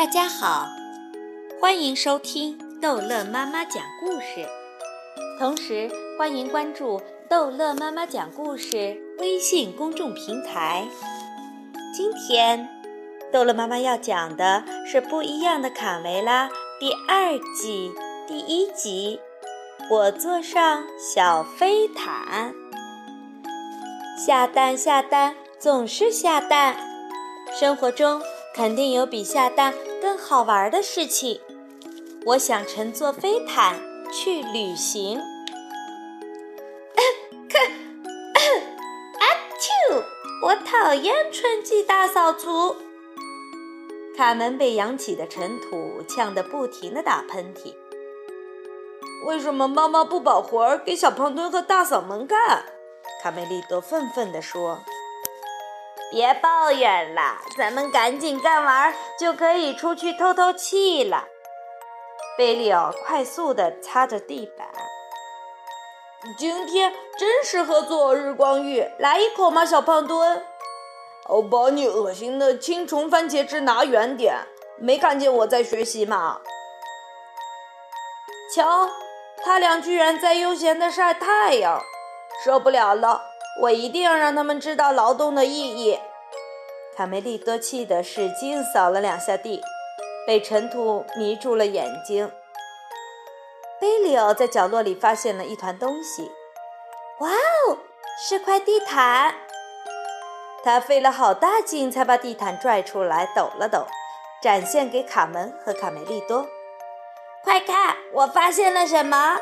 大家好，欢迎收听逗乐妈妈讲故事，同时欢迎关注逗乐妈妈讲故事微信公众平台。今天，逗乐妈妈要讲的是《不一样的卡梅拉》第二季第一集。我坐上小飞毯，下蛋下蛋总是下蛋，生活中。肯定有比下蛋更好玩的事情。我想乘坐飞毯去旅行。看，阿丘！我讨厌春季大扫除。卡门被扬起的尘土呛得不停地打喷嚏。为什么妈妈不把活儿给小胖墩和大嗓门干？卡梅利多愤愤地说。别抱怨了，咱们赶紧干完，就可以出去透透气了。贝利奥快速地擦着地板。今天真适合做日光浴，来一口吗，小胖墩？哦，把你恶心的青虫番茄汁拿远点！没看见我在学习吗？瞧，他俩居然在悠闲地晒太阳，受不了了！我一定要让他们知道劳动的意义。卡梅利多气得使劲扫了两下地，被尘土迷住了眼睛。贝里奥在角落里发现了一团东西，哇哦，是块地毯！他费了好大劲才把地毯拽出来，抖了抖，展现给卡门和卡梅利多。快看，我发现了什么？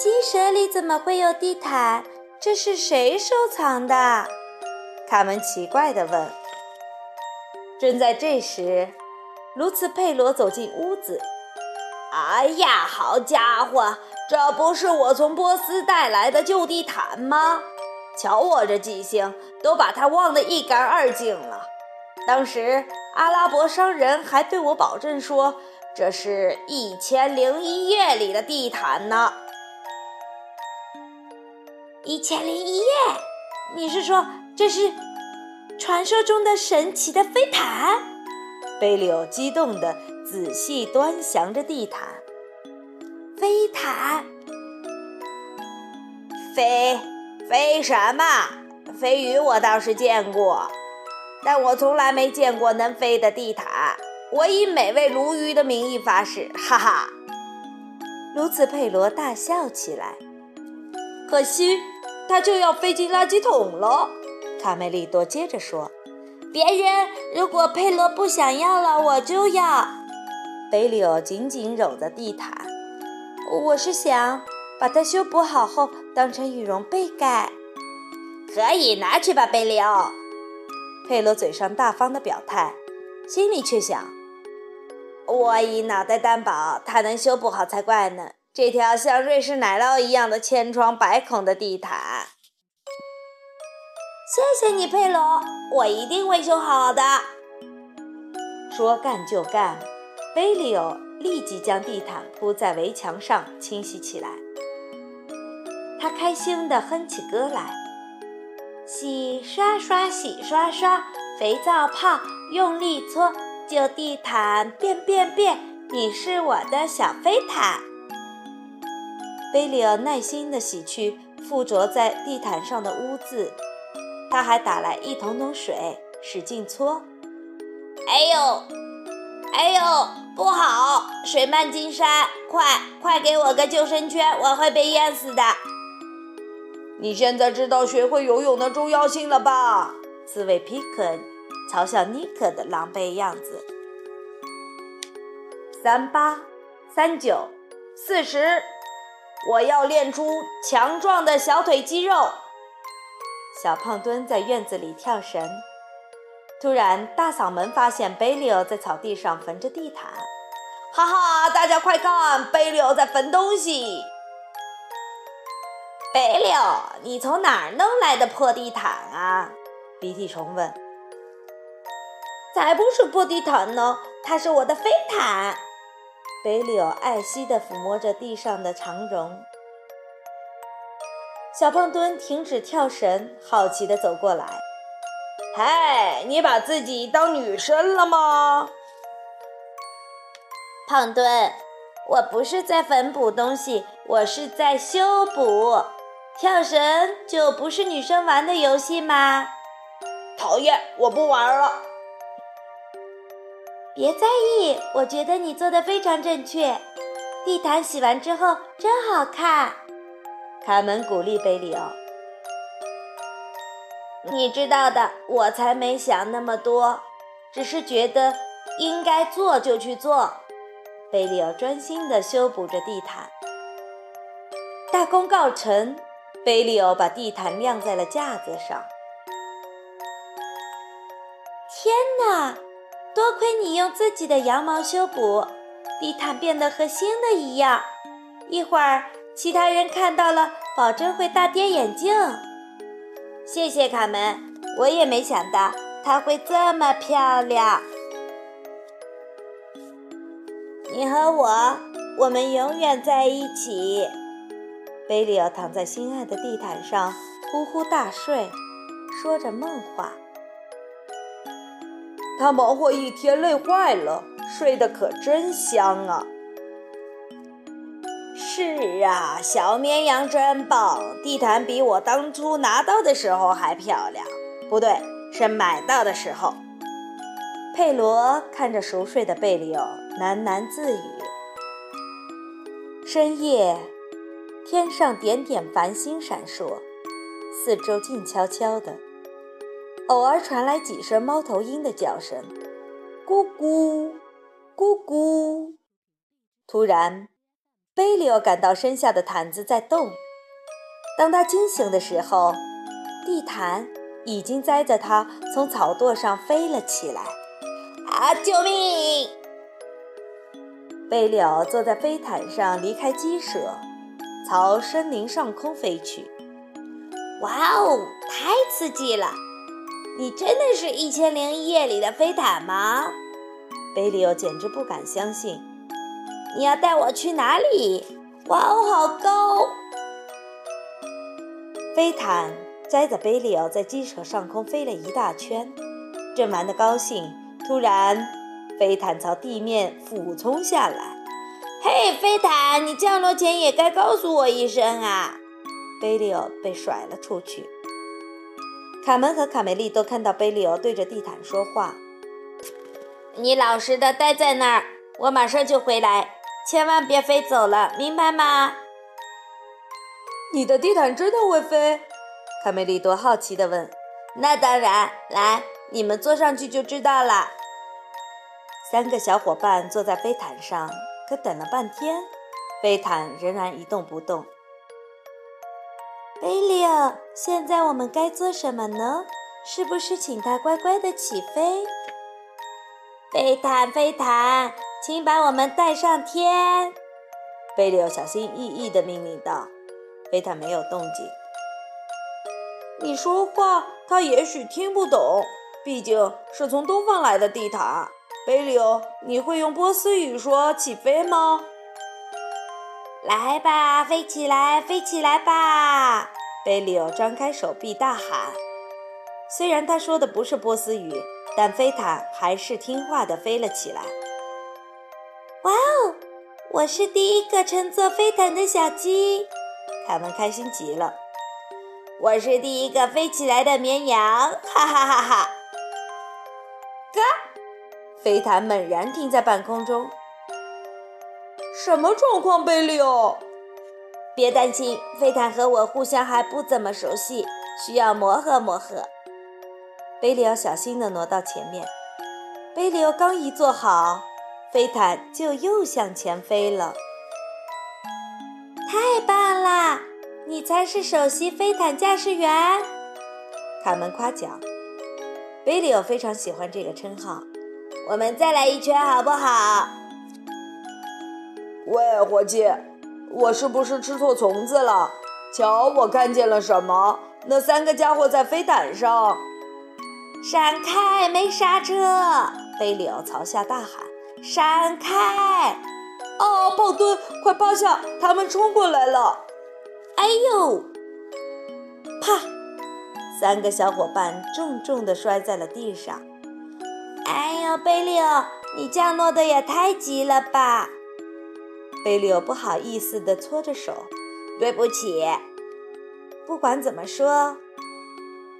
鸡舍里怎么会有地毯？这是谁收藏的？卡门奇怪地问。正在这时，卢茨佩罗走进屋子。“哎呀，好家伙，这不是我从波斯带来的旧地毯吗？瞧我这记性，都把它忘得一干二净了。当时阿拉伯商人还对我保证说，这是一千零一夜里的地毯呢。”一千零一夜，你是说这是传说中的神奇的飞毯？贝利欧激动地仔细端详着地毯。飞毯？飞飞什么？飞鱼我倒是见过，但我从来没见过能飞的地毯。我以美味鲈鱼的名义发誓，哈哈！卢茨佩罗大笑起来。可惜。他就要飞进垃圾桶了，卡梅利多接着说：“别人！如果佩罗不想要了，我就要。”贝里奥紧紧搂着地毯。我是想把它修补好后当成羽绒被盖。可以拿去吧，贝里奥。佩罗嘴上大方的表态，心里却想：“我以脑袋担保，它能修补好才怪呢。”这条像瑞士奶酪一样的千疮百孔的地毯，谢谢你，佩罗，我一定会修好的。说干就干，贝利欧立即将地毯铺在围墙上清洗起来。他开心地哼起歌来：洗刷刷，洗刷刷，肥皂泡，用力搓，旧地毯变变变，你是我的小飞毯。贝利尔耐心地洗去附着在地毯上的污渍，他还打来一桶桶水，使劲搓。哎呦，哎呦，不好！水漫金山，快快给我个救生圈，我会被淹死的。你现在知道学会游泳的重要性了吧？刺猬皮克嘲笑尼克的狼狈样子。三八，三九，四十。我要练出强壮的小腿肌肉。小胖墩在院子里跳绳，突然大嗓门发现贝利欧在草地上缝着地毯。哈哈，大家快看，贝利欧在缝东西。贝利欧，你从哪儿弄来的破地毯啊？鼻涕虫问。才不是破地毯呢，它是我的飞毯。北柳爱惜地抚摸着地上的长绒。小胖墩停止跳绳，好奇地走过来。嗨，你把自己当女生了吗？胖墩，我不是在缝补东西，我是在修补。跳绳就不是女生玩的游戏吗？讨厌，我不玩了。别在意，我觉得你做的非常正确。地毯洗完之后真好看。卡门鼓励贝里奥。你知道的，我才没想那么多，只是觉得应该做就去做。贝利奥专心地修补着地毯。大功告成，贝利奥把地毯晾在了架子上。天哪！多亏你用自己的羊毛修补，地毯变得和新的一样。一会儿其他人看到了，保证会大跌眼镜。谢谢卡门，我也没想到它会这么漂亮。你和我，我们永远在一起。贝里奥躺在心爱的地毯上呼呼大睡，说着梦话。他忙活一天累坏了，睡得可真香啊！是啊，小绵羊真棒，地毯比我当初拿到的时候还漂亮。不对，是买到的时候。佩罗看着熟睡的贝里奥，喃喃自语。深夜，天上点点繁星闪烁，四周静悄悄的，偶尔传来几声猫头鹰的叫声，咕咕，咕咕。突然。贝利奥感到身下的毯子在动。当他惊醒的时候，地毯已经载着他从草垛上飞了起来。啊！救命！贝利奥坐在飞毯上，离开鸡舍，朝森林上空飞去。哇哦，太刺激了！你真的是一千零一夜里的飞毯吗？贝利奥简直不敢相信。你要带我去哪里？哇哦，好高！飞毯载着贝利奥在鸡舍上空飞了一大圈，正玩得高兴，突然飞毯朝地面俯冲下来。嘿，飞毯，你降落前也该告诉我一声啊！贝利奥被甩了出去。卡门和卡梅利都看到贝利奥对着地毯说话：“你老实的待在那儿，我马上就回来。”千万别飞走了，明白吗？你的地毯真的会飞？卡梅利多好奇地问。那当然，来，你们坐上去就知道了。三个小伙伴坐在飞毯上，可等了半天，飞毯仍然一动不动。贝利奥，现在我们该做什么呢？是不是请他乖乖的起飞？飞毯，飞毯。请把我们带上天，贝利奥小心翼翼地命令道。贝塔没有动静。你说话，他也许听不懂，毕竟是从东方来的地毯。贝利奥，你会用波斯语说起飞吗？来吧，飞起来，飞起来吧！贝利奥张开手臂大喊。虽然他说的不是波斯语，但飞毯还是听话地飞了起来。哇哦！我是第一个乘坐飞毯的小鸡，凯文开心极了。我是第一个飞起来的绵羊，哈哈哈哈！嘎！飞毯猛然停在半空中。什么状况，贝利奥？别担心，飞毯和我互相还不怎么熟悉，需要磨合磨合。贝利奥小心地挪到前面。贝利奥刚一坐好。飞毯就又向前飞了，太棒啦！你才是首席飞毯驾驶员，卡门夸奖。贝利奥非常喜欢这个称号。我们再来一圈好不好？喂，伙计，我是不是吃错虫子了？瞧，我看见了什么？那三个家伙在飞毯上。闪开！没刹车！贝利奥朝下大喊。闪开！哦，胖墩，快趴下！他们冲过来了！哎呦！啪！三个小伙伴重重地摔在了地上。哎呦，贝利奥，你降落的也太急了吧！贝利欧不好意思地搓着手，对不起。不管怎么说，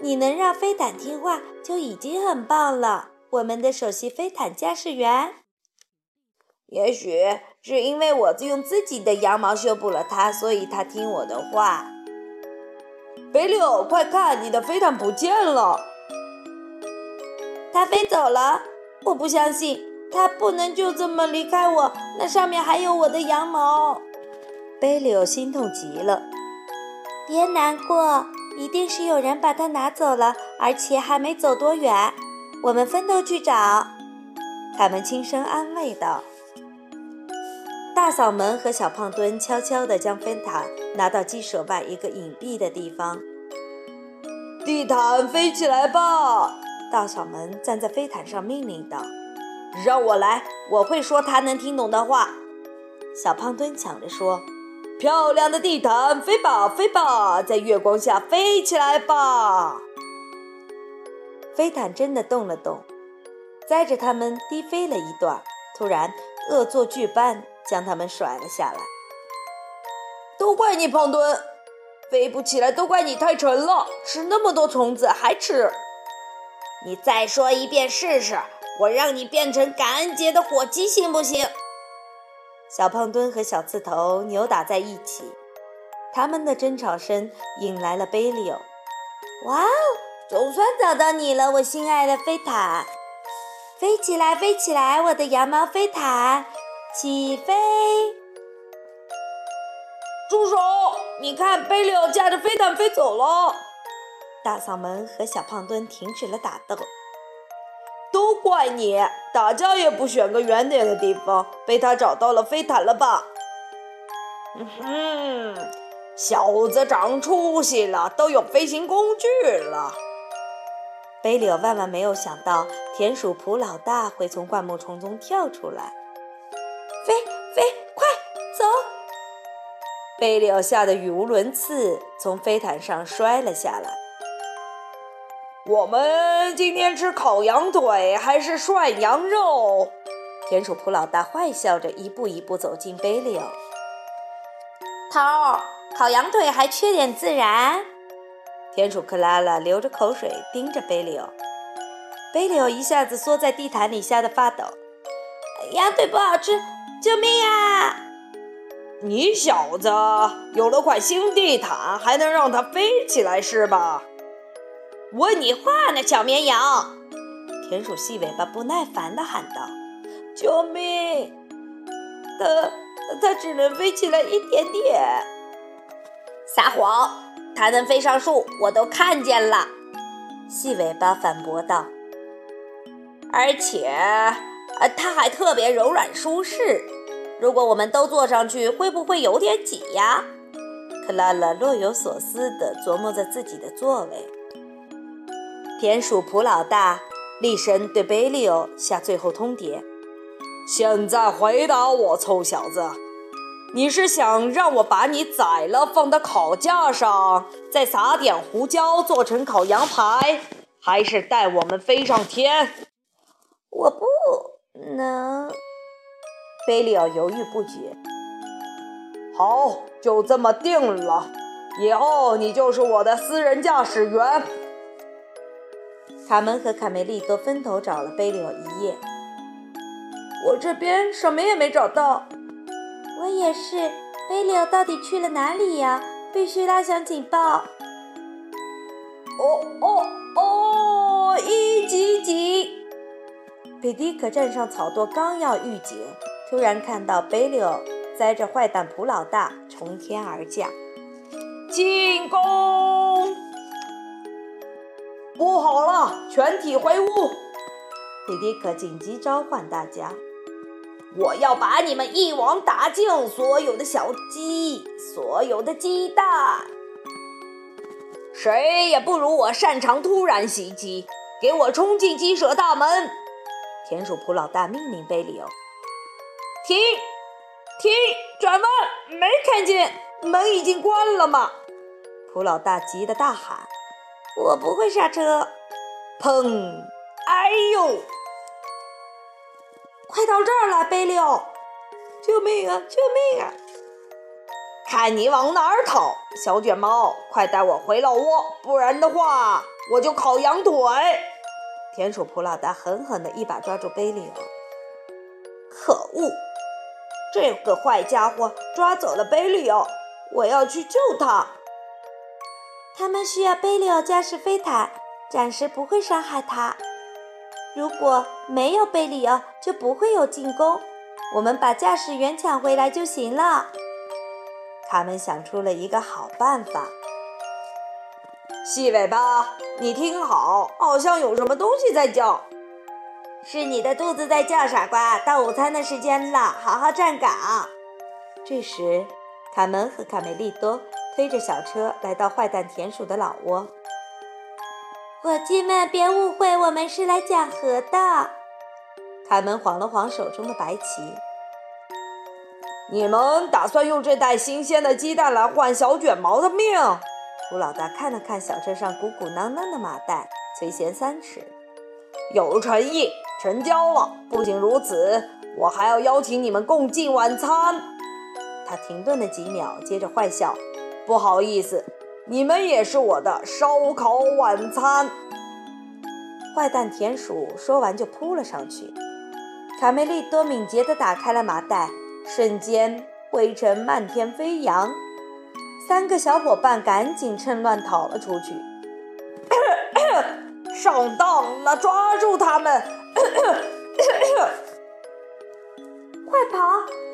你能让飞毯听话就已经很棒了。我们的首席飞毯驾驶员。也许是因为我用自己的羊毛修补了它，所以它听我的话。贝利欧，快看，你的飞毯不见了！它飞走了！我不相信，它不能就这么离开我。那上面还有我的羊毛。贝利欧心痛极了。别难过，一定是有人把它拿走了，而且还没走多远。我们分头去找。他们轻声安慰道。大嗓门和小胖墩悄悄地将飞毯拿到鸡舍外一个隐蔽的地方。地毯飞起来吧！大嗓门站在飞毯上命令道：“让我来，我会说他能听懂的话。”小胖墩抢着说：“漂亮的地毯，飞吧，飞吧，在月光下飞起来吧！”飞毯真的动了动，载着他们低飞了一段，突然恶作剧般。将他们甩了下来。都怪你，胖墩，飞不起来都怪你太沉了，吃那么多虫子还吃。你再说一遍试试，我让你变成感恩节的火鸡行不行？小胖墩和小刺头扭打在一起，他们的争吵声引来了贝利欧。哇哦，总算找到你了，我心爱的飞毯！飞起来，飞起来，我的羊毛飞毯！起飞！住手！你看，贝利欧驾着飞毯飞走了。大嗓门和小胖墩停止了打斗。都怪你，打架也不选个远点的地方，被他找到了飞毯了吧？嗯哼，小子长出息了，都有飞行工具了。贝柳万万没有想到，田鼠普老大会从灌木丛中跳出来。飞飞，快走！贝柳吓得语无伦次，从飞毯上摔了下来。我们今天吃烤羊腿还是涮羊肉？田鼠普老大坏笑着，一步一步走进贝利奥。头儿，烤羊腿还缺点孜然。田鼠克拉拉流着口水盯着贝利奥。贝利奥一下子缩在地毯里，吓得发抖。羊腿不好吃。救命啊！你小子有了块新地毯，还能让它飞起来是吧？问你话呢，小绵羊！田鼠细尾巴不耐烦地喊道：“救命！它它只能飞起来一点点。”撒谎！它能飞上树，我都看见了。细尾巴反驳道：“而且……”呃，它还特别柔软舒适。如果我们都坐上去，会不会有点挤呀？克拉拉若有所思地琢磨着自己的座位。田鼠普老大厉声对贝利欧下最后通牒：“现在回答我，臭小子，你是想让我把你宰了，放到烤架上，再撒点胡椒做成烤羊排，还是带我们飞上天？”我不。能，贝利奥犹豫不决。好，就这么定了。以后你就是我的私人驾驶员。卡门和卡梅利多分头找了贝利奥一夜。我这边什么也没找到。我也是。贝利奥到底去了哪里呀？必须拉响警报。哦哦哦！一级警。贝迪克站上草垛，刚要预警，突然看到贝利欧载着坏蛋普老大从天而降，进攻！不好了，全体回屋！迪迪克紧急召唤大家：“我要把你们一网打尽，所有的小鸡，所有的鸡蛋，谁也不如我擅长突然袭击！给我冲进鸡舍大门！”田鼠普老大命令贝里欧：“停，停，转弯！没看见门已经关了吗？”普老大急得大喊：“我不会刹车。砰！哎呦！快到这儿来，贝利奥！救命啊！救命啊！看你往哪儿逃，小卷毛！快带我回老窝，不然的话我就烤羊腿！田鼠普老大狠狠地一把抓住贝利奥。可恶！这个坏家伙抓走了贝利奥，我要去救他。他们需要贝利奥驾驶飞毯，暂时不会伤害他。如果没有贝利奥，就不会有进攻。我们把驾驶员抢回来就行了。他们想出了一个好办法。细尾巴，你听好，好像有什么东西在叫。是你的肚子在叫，傻瓜！到午餐的时间了，好好站岗。这时，卡门和卡梅利多推着小车来到坏蛋田鼠的老窝。伙计们，别误会，我们是来讲和的。卡门晃了晃手中的白旗。你们打算用这袋新鲜的鸡蛋来换小卷毛的命？胡老大看了看小车上鼓鼓囊囊的麻袋，垂涎三尺，有诚意。成交了！不仅如此，我还要邀请你们共进晚餐。他停顿了几秒，接着坏笑：“不好意思，你们也是我的烧烤晚餐。”坏蛋田鼠说完就扑了上去。卡梅利多敏捷地打开了麻袋，瞬间灰尘漫天飞扬。三个小伙伴赶紧趁乱逃了出去。上当了！抓住他们！快跑！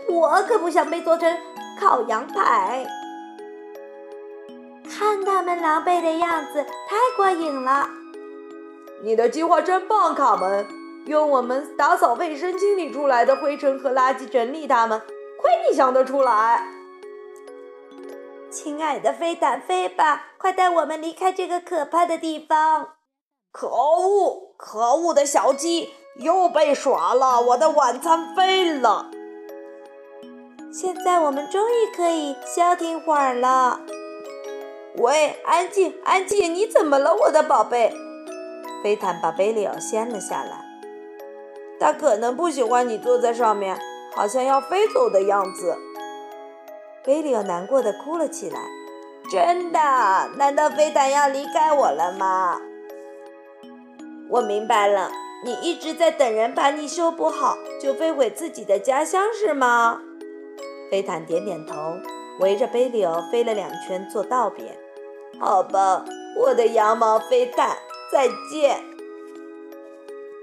我可不想被做成烤羊排。看他们狼狈的样子，太过瘾了。你的计划真棒，卡门！用我们打扫卫生清理出来的灰尘和垃圾整理它们，亏你想得出来。亲爱的飞毯，飞吧！快带我们离开这个可怕的地方。可恶！可恶的小鸡又被耍了！我的晚餐飞了。现在我们终于可以消停会儿了。喂，安静，安静！你怎么了，我的宝贝？飞坦把贝利奥掀了下来。他可能不喜欢你坐在上面，好像要飞走的样子。贝利奥难过的哭了起来。真的？难道飞坦要离开我了吗？我明白了，你一直在等人把你修补好，就飞回自己的家乡是吗？飞坦点点头，围着贝利奥飞了两圈做道别。好吧，我的羊毛飞毯，再见。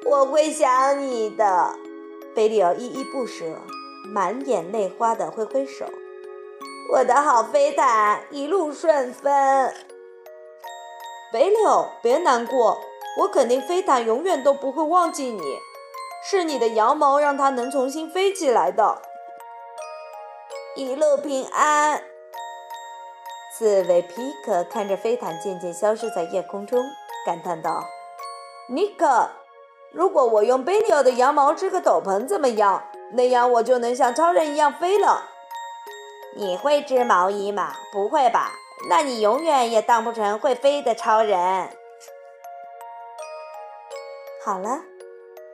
我会想你的。贝利奥依依不舍，满眼泪花的挥挥手。我的好飞毯，一路顺风。贝利奥，别难过。我肯定飞毯永远都不会忘记你，是你的羊毛让它能重新飞起来的。一路平安。刺猬皮克看着飞毯渐渐消失在夜空中，感叹道：“尼克，如果我用贝利奥的羊毛织个斗篷怎么样？那样我就能像超人一样飞了。”你会织毛衣吗？不会吧？那你永远也当不成会飞的超人。好了，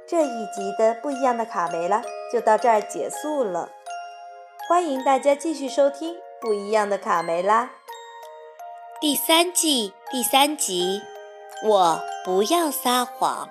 这一集的不一样的卡梅拉就到这儿结束了。欢迎大家继续收听《不一样的卡梅拉》第三季第三集。我不要撒谎。